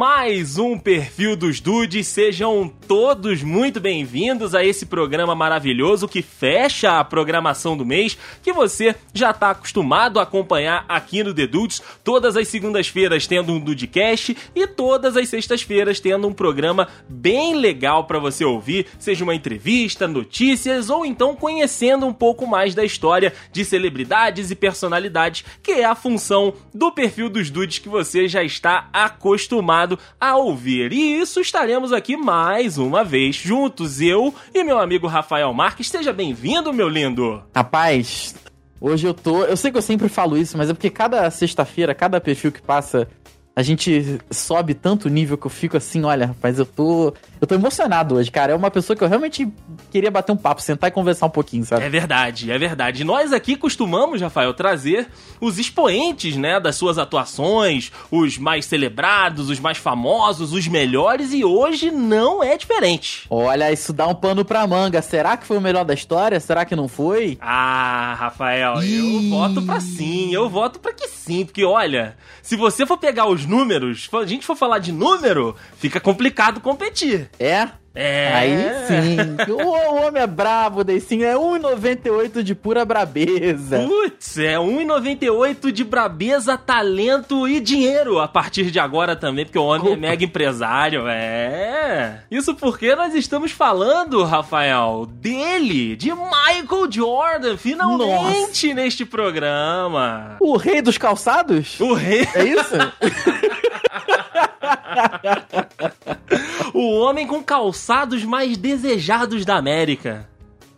my mais um perfil dos Dudes. Sejam todos muito bem-vindos a esse programa maravilhoso que fecha a programação do mês, que você já está acostumado a acompanhar aqui no The Dudes, todas as segundas-feiras tendo um Dudecast e todas as sextas-feiras tendo um programa bem legal para você ouvir, seja uma entrevista, notícias ou então conhecendo um pouco mais da história de celebridades e personalidades, que é a função do perfil dos Dudes que você já está acostumado a ouvir. E isso estaremos aqui mais uma vez juntos, eu e meu amigo Rafael Marques. Seja bem-vindo, meu lindo. Rapaz, hoje eu tô. Eu sei que eu sempre falo isso, mas é porque cada sexta-feira, cada perfil que passa, a gente sobe tanto nível que eu fico assim, olha, rapaz, eu tô. Eu tô emocionado hoje, cara. É uma pessoa que eu realmente queria bater um papo, sentar e conversar um pouquinho, sabe? É verdade, é verdade. Nós aqui costumamos, Rafael, trazer os expoentes, né, das suas atuações, os mais celebrados, os mais famosos, os melhores, e hoje não é diferente. Olha, isso dá um pano pra manga. Será que foi o melhor da história? Será que não foi? Ah, Rafael, eu voto pra sim, eu voto pra que sim, porque olha, se você for pegar os números, se a gente for falar de número, fica complicado competir. É? É. Aí sim. o homem é brabo, Deicinho. É 1,98 de pura brabeza. Putz, é 1,98 de brabeza, talento e dinheiro a partir de agora também, porque o homem é mega empresário. É. Isso porque nós estamos falando, Rafael, dele, de Michael Jordan, finalmente Nossa. neste programa. O rei dos calçados? O rei. É isso? o homem com calçados mais desejados da América.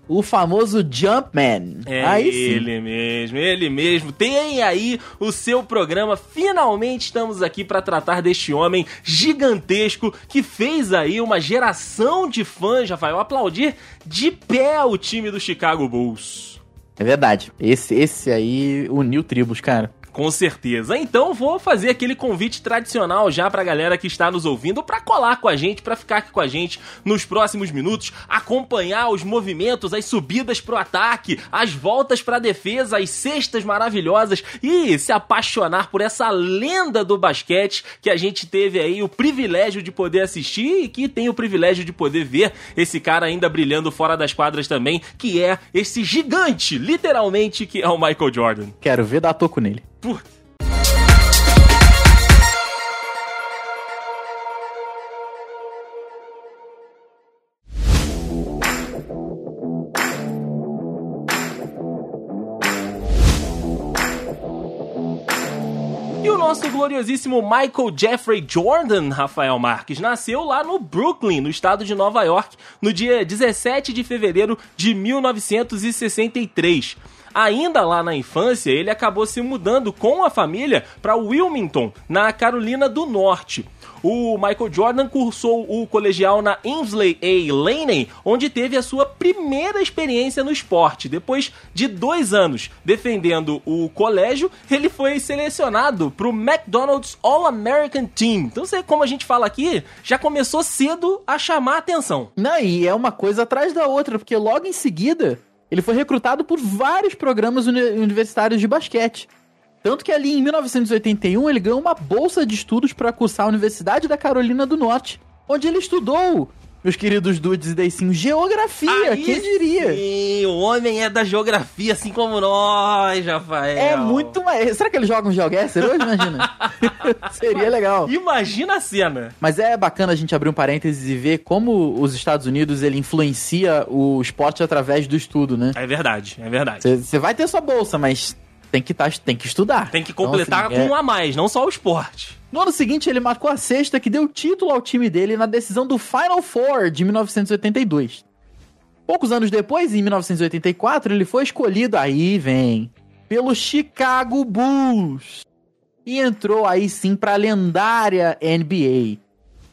O famoso Jumpman. É aí ele sim. mesmo, ele mesmo. Tem aí o seu programa. Finalmente estamos aqui para tratar deste homem gigantesco que fez aí uma geração de fãs, Rafael, aplaudir de pé o time do Chicago Bulls. É verdade. Esse, esse aí uniu tribos, cara. Com certeza. Então vou fazer aquele convite tradicional já pra galera que está nos ouvindo para colar com a gente, para ficar aqui com a gente nos próximos minutos, acompanhar os movimentos, as subidas pro ataque, as voltas pra defesa, as cestas maravilhosas e se apaixonar por essa lenda do basquete que a gente teve aí o privilégio de poder assistir e que tem o privilégio de poder ver esse cara ainda brilhando fora das quadras também, que é esse gigante, literalmente, que é o Michael Jordan. Quero ver dar toco nele. Putz. O nosso gloriosíssimo Michael Jeffrey Jordan, Rafael Marques, nasceu lá no Brooklyn, no estado de Nova York, no dia 17 de fevereiro de 1963. Ainda lá na infância, ele acabou se mudando com a família para Wilmington, na Carolina do Norte. O Michael Jordan cursou o colegial na Ainsley A. Laney, onde teve a sua primeira experiência no esporte. Depois de dois anos defendendo o colégio, ele foi selecionado para o McDonald's All-American Team. Então, você, como a gente fala aqui, já começou cedo a chamar a atenção. Não, e é uma coisa atrás da outra, porque logo em seguida ele foi recrutado por vários programas uni universitários de basquete. Tanto que ali em 1981 ele ganhou uma bolsa de estudos para cursar a Universidade da Carolina do Norte, onde ele estudou meus queridos dudes e Deicinho, geografia, Aí quem diria? Sim, o homem é da geografia, assim como nós, Rafael. É muito mais. Será que eles jogam GeoGuessr hoje? Imagina. Seria legal. Imagina a cena. Mas é bacana a gente abrir um parênteses e ver como os Estados Unidos ele influencia o esporte através do estudo, né? É verdade, é verdade. Você vai ter sua bolsa, mas tem que, tá, tem que estudar. Tem que completar então, assim, com é... um a mais, não só o esporte. No ano seguinte, ele marcou a sexta que deu título ao time dele na decisão do Final Four de 1982. Poucos anos depois, em 1984, ele foi escolhido, aí vem, pelo Chicago Bulls. E entrou aí sim pra lendária NBA.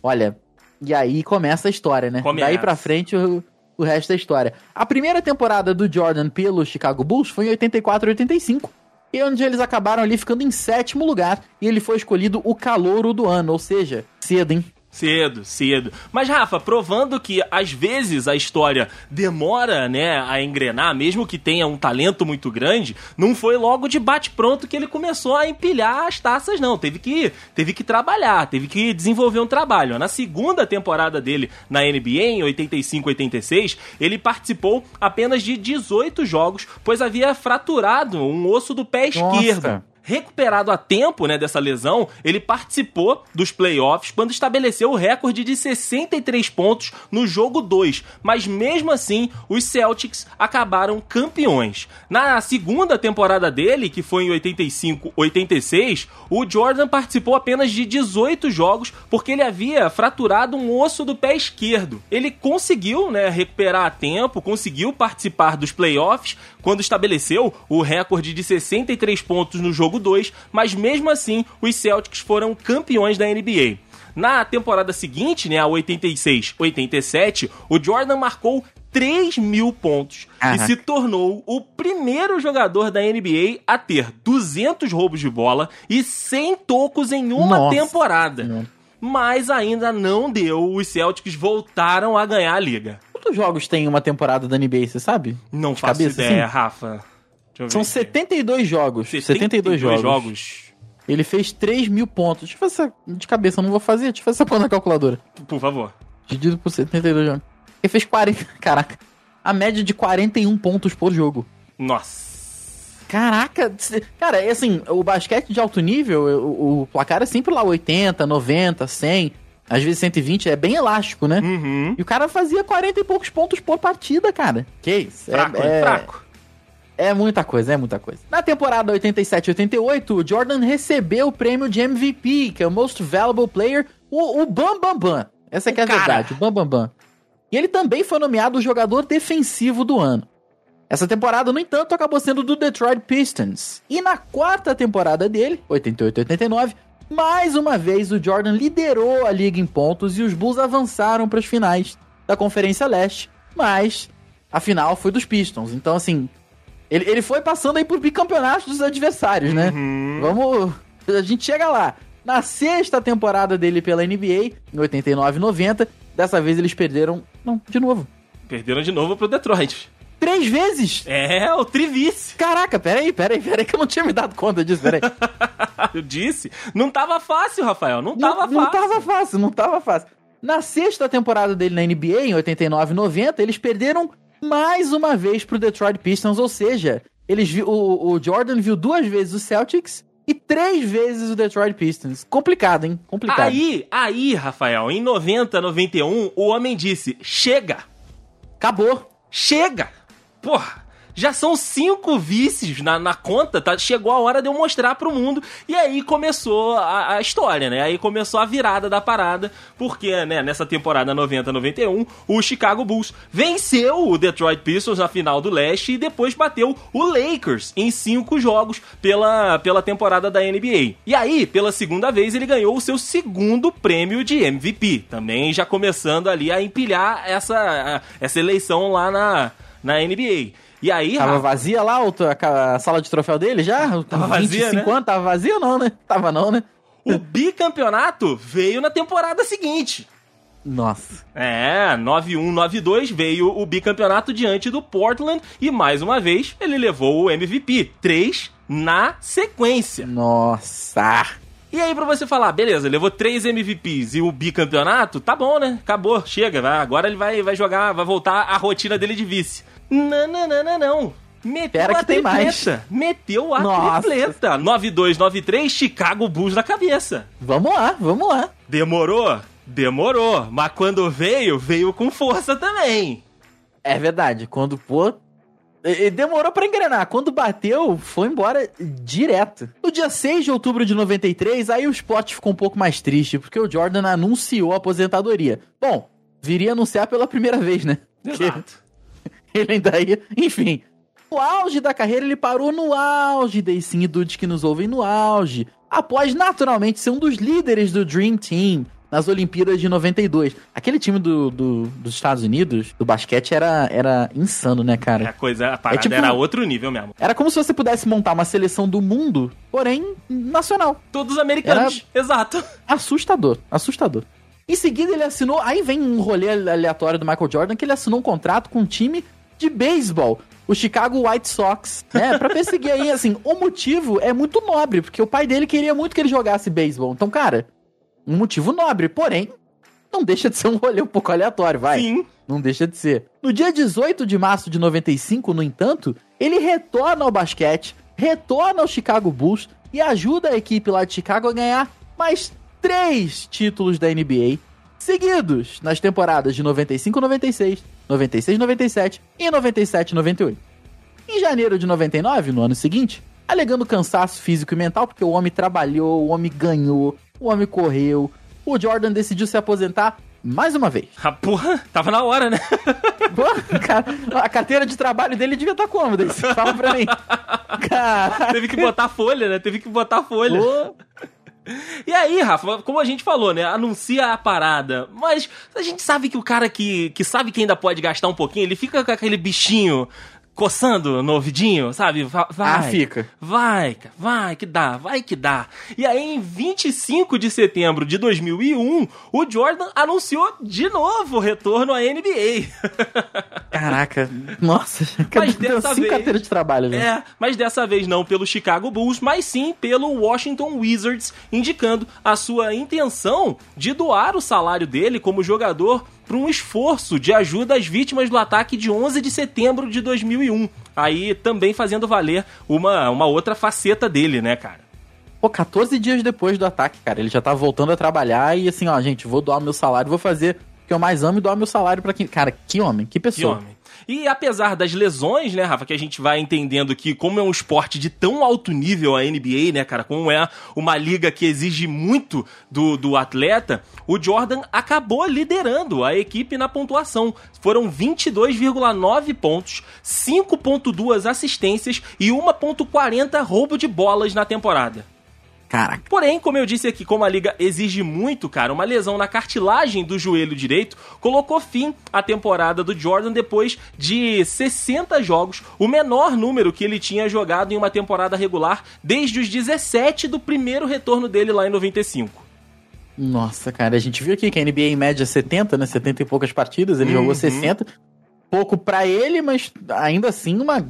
Olha, e aí começa a história, né? Começa. Daí pra frente o, o resto é história. A primeira temporada do Jordan pelo Chicago Bulls foi em 84 e 85 e onde eles acabaram ali ficando em sétimo lugar e ele foi escolhido o calouro do ano, ou seja, cedo, hein? Cedo, cedo. Mas, Rafa, provando que às vezes a história demora, né, a engrenar, mesmo que tenha um talento muito grande, não foi logo de bate-pronto que ele começou a empilhar as taças, não. Teve que, teve que trabalhar, teve que desenvolver um trabalho. Na segunda temporada dele na NBA, em 85-86, ele participou apenas de 18 jogos, pois havia fraturado um osso do pé Nossa. esquerdo recuperado a tempo né, dessa lesão, ele participou dos playoffs quando estabeleceu o recorde de 63 pontos no jogo 2. Mas mesmo assim, os Celtics acabaram campeões. Na segunda temporada dele, que foi em 85-86, o Jordan participou apenas de 18 jogos porque ele havia fraturado um osso do pé esquerdo. Ele conseguiu né, recuperar a tempo, conseguiu participar dos playoffs quando estabeleceu o recorde de 63 pontos no jogo 2, mas mesmo assim os Celtics foram campeões da NBA. Na temporada seguinte, né, a 86-87, o Jordan marcou 3 mil pontos Aham. e se tornou o primeiro jogador da NBA a ter 200 roubos de bola e 100 tocos em uma Nossa temporada. Mas ainda não deu, os Celtics voltaram a ganhar a liga. Quantos jogos tem uma temporada da NBA, você sabe? Não De faço cabeça, ideia, assim? Rafa. São ver. 72 jogos. 72, jogos. jogos. Ele fez 3 mil pontos. Deixa eu fazer essa de cabeça, eu não vou fazer. Deixa eu fazer essa conta na calculadora. Por favor. Dividido por 72 jogos. Ele fez 40. Caraca. A média de 41 pontos por jogo. Nossa. Caraca, cara, é assim, o basquete de alto nível, o, o placar é sempre lá 80, 90, 100, às vezes 120, é bem elástico, né? Uhum. E o cara fazia 40 e poucos pontos por partida, cara. Que isso? Fraco, é, é, fraco. É muita coisa, é muita coisa. Na temporada 87-88, o Jordan recebeu o prêmio de MVP, que é o Most Valuable Player, o, o Bam Bam Bam. Essa que é a cara. verdade, o Bam Bam Bam. E ele também foi nomeado o jogador defensivo do ano. Essa temporada, no entanto, acabou sendo do Detroit Pistons. E na quarta temporada dele, 88-89, mais uma vez o Jordan liderou a liga em pontos e os Bulls avançaram para as finais da Conferência Leste, mas a final foi dos Pistons. Então, assim, ele, ele foi passando aí por bicampeonatos dos adversários, né? Uhum. Vamos. A gente chega lá. Na sexta temporada dele pela NBA, em 89 e 90, dessa vez eles perderam. Não, de novo. Perderam de novo pro Detroit. Três vezes! É, o Trivice. Caraca, peraí, peraí, peraí, que eu não tinha me dado conta disso, peraí. Eu disse. Não tava fácil, Rafael. Não tava não, fácil. Não tava fácil, não tava fácil. Na sexta temporada dele na NBA, em 89 e 90, eles perderam mais uma vez pro Detroit Pistons, ou seja, eles vi- o, o Jordan viu duas vezes o Celtics e três vezes o Detroit Pistons. Complicado, hein? Complicado. Aí, aí, Rafael, em 90, 91, o homem disse: chega, Acabou. chega. Porra, já são cinco vices na, na conta, tá? Chegou a hora de eu mostrar pro mundo. E aí começou a, a história, né? Aí começou a virada da parada, porque, né, nessa temporada 90-91, o Chicago Bulls venceu o Detroit Pistons na final do leste e depois bateu o Lakers em cinco jogos pela, pela temporada da NBA. E aí, pela segunda vez, ele ganhou o seu segundo prêmio de MVP. Também já começando ali a empilhar essa, essa eleição lá na, na NBA. E aí, Tava Rafa, vazia lá o- a, a sala de troféu dele já? Tava vazia, 25 né? anos, tava vazia ou não, né? Tava não, né? o bicampeonato veio na temporada seguinte. Nossa. É, 9-1, 9-2 veio o bicampeonato diante do Portland e mais uma vez ele levou o MVP. Três na sequência. Nossa. E aí, pra você falar, beleza, levou três MVPs e o bicampeonato, tá bom, né? Acabou, chega, vai, agora ele vai, vai jogar, vai voltar à rotina dele de vice. Não, não, não, não, não. Meteu Pera a que tem mais. tripleta. Meteu a Nossa. tripleta. 9-2, 9-3, Chicago Bulls na cabeça. Vamos lá, vamos lá. Demorou? Demorou. Mas quando veio, veio com força também. É verdade, quando pô. Demorou pra engrenar. Quando bateu, foi embora direto. No dia 6 de outubro de 93, aí o spot ficou um pouco mais triste, porque o Jordan anunciou a aposentadoria. Bom, viria anunciar pela primeira vez, né? Porque Exato. Ele ainda ia. Enfim. No auge da carreira, ele parou no auge, daí sim, dudes que nos ouvem no auge. Após, naturalmente, ser um dos líderes do Dream Team nas Olimpíadas de 92. Aquele time do, do- dos Estados Unidos, do basquete, era, era insano, né, A cara? coisa, a parada tipo- era outro nível mesmo. Era como se você pudesse montar uma seleção do mundo, porém nacional. Todos americanos. Exato. Assustador, assustador. Em seguida, ele assinou. Aí vem um rolê aleatório do Michael Jordan que ele assinou um contrato com um time de beisebol, o Chicago White Sox, né? Pra perseguir aí, assim, o motivo é muito nobre, porque o pai dele queria muito que ele jogasse beisebol. Então, cara, um motivo nobre, porém, não deixa de ser um rolê um pouco aleatório, vai. Sim. Não deixa de ser. No dia 18 de março de 95, no entanto, ele retorna ao basquete, retorna ao Chicago Bulls e ajuda a equipe lá de Chicago a ganhar mais três títulos da NBA seguidos nas temporadas de 95-96, 96-97 e 97-98. Em janeiro de 99, no ano seguinte, alegando cansaço físico e mental, porque o homem trabalhou, o homem ganhou, o homem correu, o Jordan decidiu se aposentar mais uma vez. Ah, porra, tava na hora, né? Pô, cara, a carteira de trabalho dele devia estar como? Daí você fala pra mim. Cara... Teve que botar folha, né? Teve que botar folha. Pô. E aí, Rafa, como a gente falou, né? Anuncia a parada. Mas a gente sabe que o cara que, que sabe que ainda pode gastar um pouquinho, ele fica com aquele bichinho coçando no ouvidinho, sabe? Vai. Ah, fica. Vai, vai que dá, vai que dá. E aí, em 25 de setembro de 2001, o Jordan anunciou de novo o retorno à NBA. Caraca, nossa, mas dessa vez, carteira de trabalho, né? É, mas dessa vez não pelo Chicago Bulls, mas sim pelo Washington Wizards, indicando a sua intenção de doar o salário dele como jogador para um esforço de ajuda às vítimas do ataque de 11 de setembro de 2001. Aí também fazendo valer uma, uma outra faceta dele, né, cara? Pô, 14 dias depois do ataque, cara, ele já tava voltando a trabalhar e assim, ó, gente, vou doar meu salário, vou fazer que eu mais amo e doar meu salário para quem. Cara, que homem, que pessoa. Que homem. E apesar das lesões, né, Rafa, que a gente vai entendendo que como é um esporte de tão alto nível a NBA, né, cara, como é uma liga que exige muito do, do atleta, o Jordan acabou liderando a equipe na pontuação. Foram 22,9 pontos, 5,2 assistências e 1,40 roubo de bolas na temporada. Caraca. Porém, como eu disse aqui, como a liga exige muito, cara, uma lesão na cartilagem do joelho direito colocou fim à temporada do Jordan depois de 60 jogos, o menor número que ele tinha jogado em uma temporada regular desde os 17 do primeiro retorno dele lá em 95. Nossa, cara, a gente viu aqui que a NBA em média 70, né? 70 e poucas partidas, ele uhum. jogou 60. Pouco para ele, mas ainda assim uma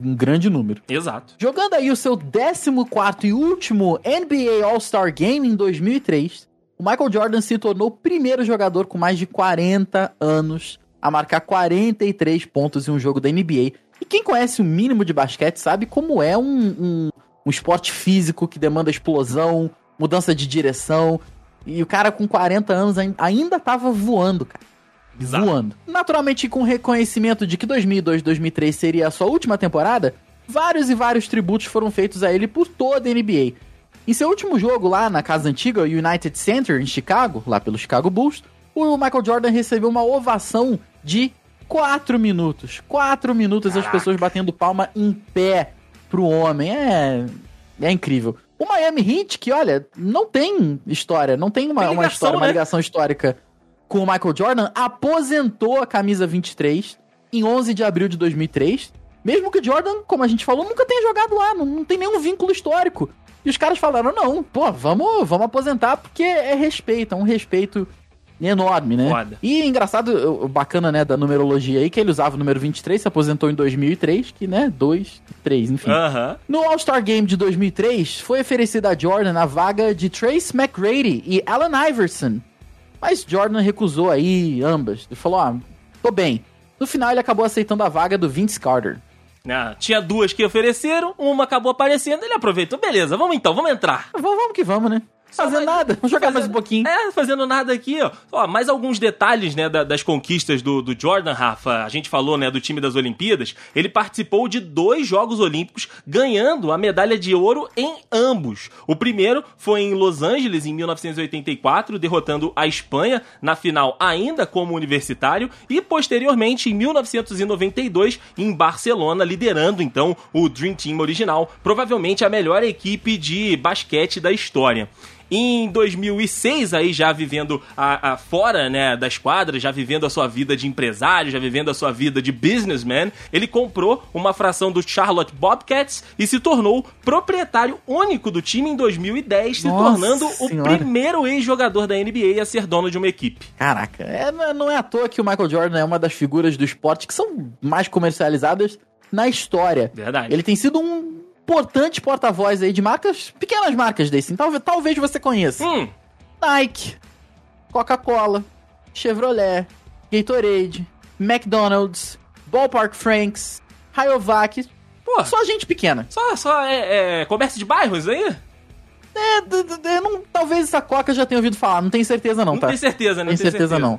um grande número. Exato. Jogando aí o seu 14 e último NBA All-Star Game em 2003, o Michael Jordan se tornou o primeiro jogador com mais de 40 anos a marcar 43 pontos em um jogo da NBA. E quem conhece o mínimo de basquete sabe como é um, um, um esporte físico que demanda explosão, mudança de direção. E o cara com 40 anos ainda tava voando, cara. Exato. voando. Naturalmente, com reconhecimento de que 2002 2003 seria a sua última temporada, vários e vários tributos foram feitos a ele por toda a NBA. Em seu último jogo lá na casa antiga, United Center, em Chicago, lá pelo Chicago Bulls, o Michael Jordan recebeu uma ovação de 4 minutos. 4 minutos Caraca. as pessoas batendo palma em pé pro homem. É. É incrível. O Miami Heat, que olha, não tem história, não tem uma, tem ligação, uma história, né? uma ligação histórica com o Michael Jordan, aposentou a camisa 23 em 11 de abril de 2003. Mesmo que o Jordan, como a gente falou, nunca tenha jogado lá, não, não tem nenhum vínculo histórico. E os caras falaram: não, pô, vamos, vamos aposentar porque é respeito, é um respeito enorme, né? Foda. E engraçado, bacana, né, da numerologia aí, que ele usava o número 23, se aposentou em 2003, que, né, 2, 3, enfim. Uh -huh. No All-Star Game de 2003, foi oferecida a Jordan a vaga de Trace McGrady e Allen Iverson mas Jordan recusou aí ambas. Ele falou: ah, tô bem. No final, ele acabou aceitando a vaga do Vince Carter. Ah, tinha duas que ofereceram, uma acabou aparecendo, ele aproveitou. Beleza, vamos então, vamos entrar. Vamos que vamos, né? Fazendo nada, vamos jogar fazendo, mais um pouquinho. É, fazendo nada aqui, ó. ó mais alguns detalhes, né, da, das conquistas do, do, Jordan, Rafa. A gente falou, né, do time das Olimpíadas. Ele participou de dois Jogos Olímpicos, ganhando a medalha de ouro em ambos. O primeiro foi em Los Angeles, em 1984, derrotando a Espanha na final, ainda como universitário, e posteriormente, em 1992, em Barcelona, liderando então o Dream Team original, provavelmente a melhor equipe de basquete da história. Em 2006, aí já vivendo a, a, fora né, da esquadra, já vivendo a sua vida de empresário, já vivendo a sua vida de businessman, ele comprou uma fração do Charlotte Bobcats e se tornou proprietário único do time em 2010, se Nossa tornando senhora. o primeiro ex-jogador da NBA a ser dono de uma equipe. Caraca, é, não é à toa que o Michael Jordan é uma das figuras do esporte que são mais comercializadas na história. Verdade. Ele tem sido um importante porta-voz aí de marcas, pequenas marcas desse. Talvez, talvez você conheça. Hum, Nike, Coca-Cola, Chevrolet, Gatorade, McDonald's, Ballpark Franks, Rayovac. pô, Só gente pequena. só, só é, é comércio de bairros aí? É, d- d- d- não- talvez essa Coca já tenha ouvido falar, não tenho certeza não, Não tá? tem certeza, né? Tem certeza, não.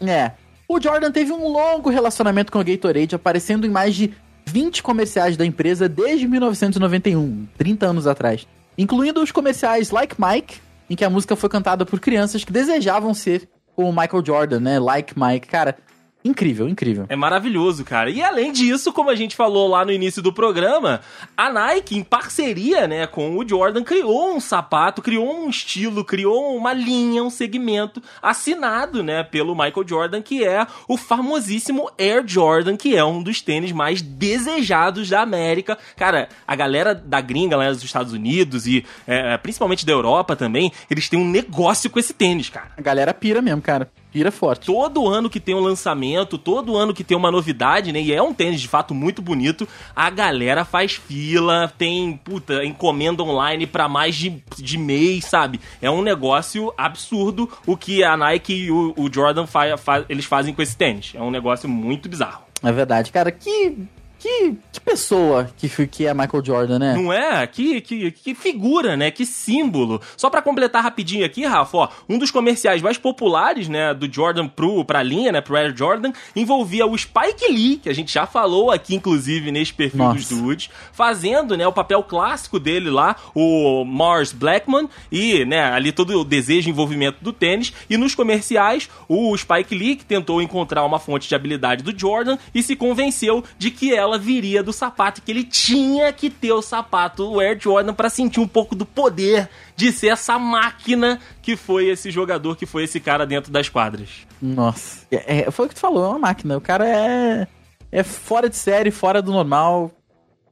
É. O Jordan teve um longo relacionamento com a Gatorade, aparecendo em mais de 20 comerciais da empresa desde 1991, 30 anos atrás. Incluindo os comerciais Like Mike, em que a música foi cantada por crianças que desejavam ser como o Michael Jordan, né? Like Mike. Cara, incrível, incrível. É maravilhoso, cara. E além disso, como a gente falou lá no início do programa, a Nike, em parceria, né, com o Jordan, criou um sapato, criou um estilo, criou uma linha, um segmento assinado, né, pelo Michael Jordan, que é o famosíssimo Air Jordan, que é um dos tênis mais desejados da América. Cara, a galera da gringa, a galera dos Estados Unidos e é, principalmente da Europa também, eles têm um negócio com esse tênis, cara A galera pira mesmo, cara. Pira forte. todo ano que tem um lançamento, todo ano que tem uma novidade, né? E é um tênis de fato muito bonito. A galera faz fila, tem, puta, encomenda online pra mais de, de mês, sabe? É um negócio absurdo o que a Nike e o, o Jordan fa fa eles fazem com esse tênis. É um negócio muito bizarro. É verdade, cara. Que. Que, que pessoa que, que é Michael Jordan, né? Não é? Que, que, que figura, né? Que símbolo. Só pra completar rapidinho aqui, Rafa, ó, um dos comerciais mais populares, né, do Jordan pro, pra linha, né, pro Air Jordan, envolvia o Spike Lee, que a gente já falou aqui, inclusive, nesse perfil Nossa. dos dudes, fazendo, né, o papel clássico dele lá, o Mars Blackman, e, né, ali todo o desejo e envolvimento do tênis, e nos comerciais, o Spike Lee, que tentou encontrar uma fonte de habilidade do Jordan, e se convenceu de que ela viria do sapato, que ele tinha que ter o sapato, o Air Jordan, pra sentir um pouco do poder de ser essa máquina que foi esse jogador, que foi esse cara dentro das quadras. Nossa. É, é, foi o que tu falou, é uma máquina. O cara é. É fora de série, fora do normal.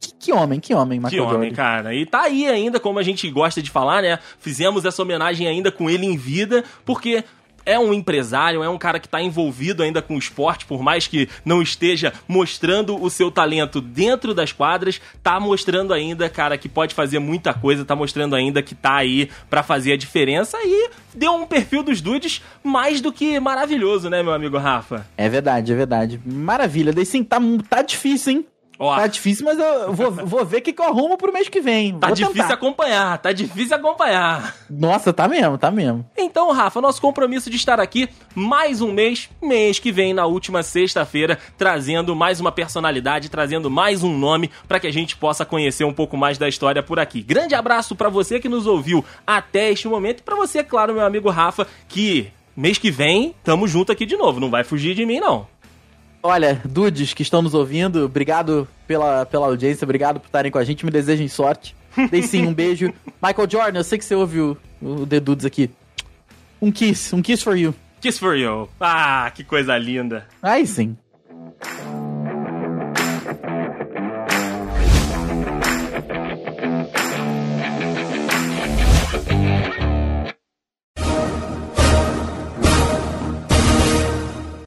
Que, que homem, que homem, Michael Que homem, cara. E tá aí ainda, como a gente gosta de falar, né? Fizemos essa homenagem ainda com ele em vida, porque é um empresário, é um cara que tá envolvido ainda com o esporte, por mais que não esteja mostrando o seu talento dentro das quadras, tá mostrando ainda, cara, que pode fazer muita coisa, tá mostrando ainda que tá aí pra fazer a diferença e deu um perfil dos dudes mais do que maravilhoso, né, meu amigo Rafa? É verdade, é verdade. Maravilha. Daí sim, tá, tá difícil, hein? Ó, Tá difícil, mas eu vou, vou ver o que, que eu arrumo pro mês que vem. tá Vou difícil tentar. acompanhar, tá difícil acompanhar. Nossa, tá mesmo, tá mesmo. Então, Rafa, nosso compromisso de estar aqui mais um mês, mês que vem, na última sexta-feira, trazendo mais uma personalidade, trazendo mais um nome para que a gente possa conhecer um pouco mais da história por aqui. Grande abraço para você que nos ouviu até este momento e para você, claro, meu amigo Rafa, que mês que vem tamo junto aqui de novo, não vai fugir de mim não. Olha, dudes que estão nos ouvindo, obrigado pela, pela audiência, obrigado por estarem com a gente, me desejem sorte. Dei sim, um beijo. Michael Jordan, eu sei que você ouve o, o The Dudes aqui. Um kiss, um kiss for you. Kiss for you. Ah, que coisa linda. Aí sim.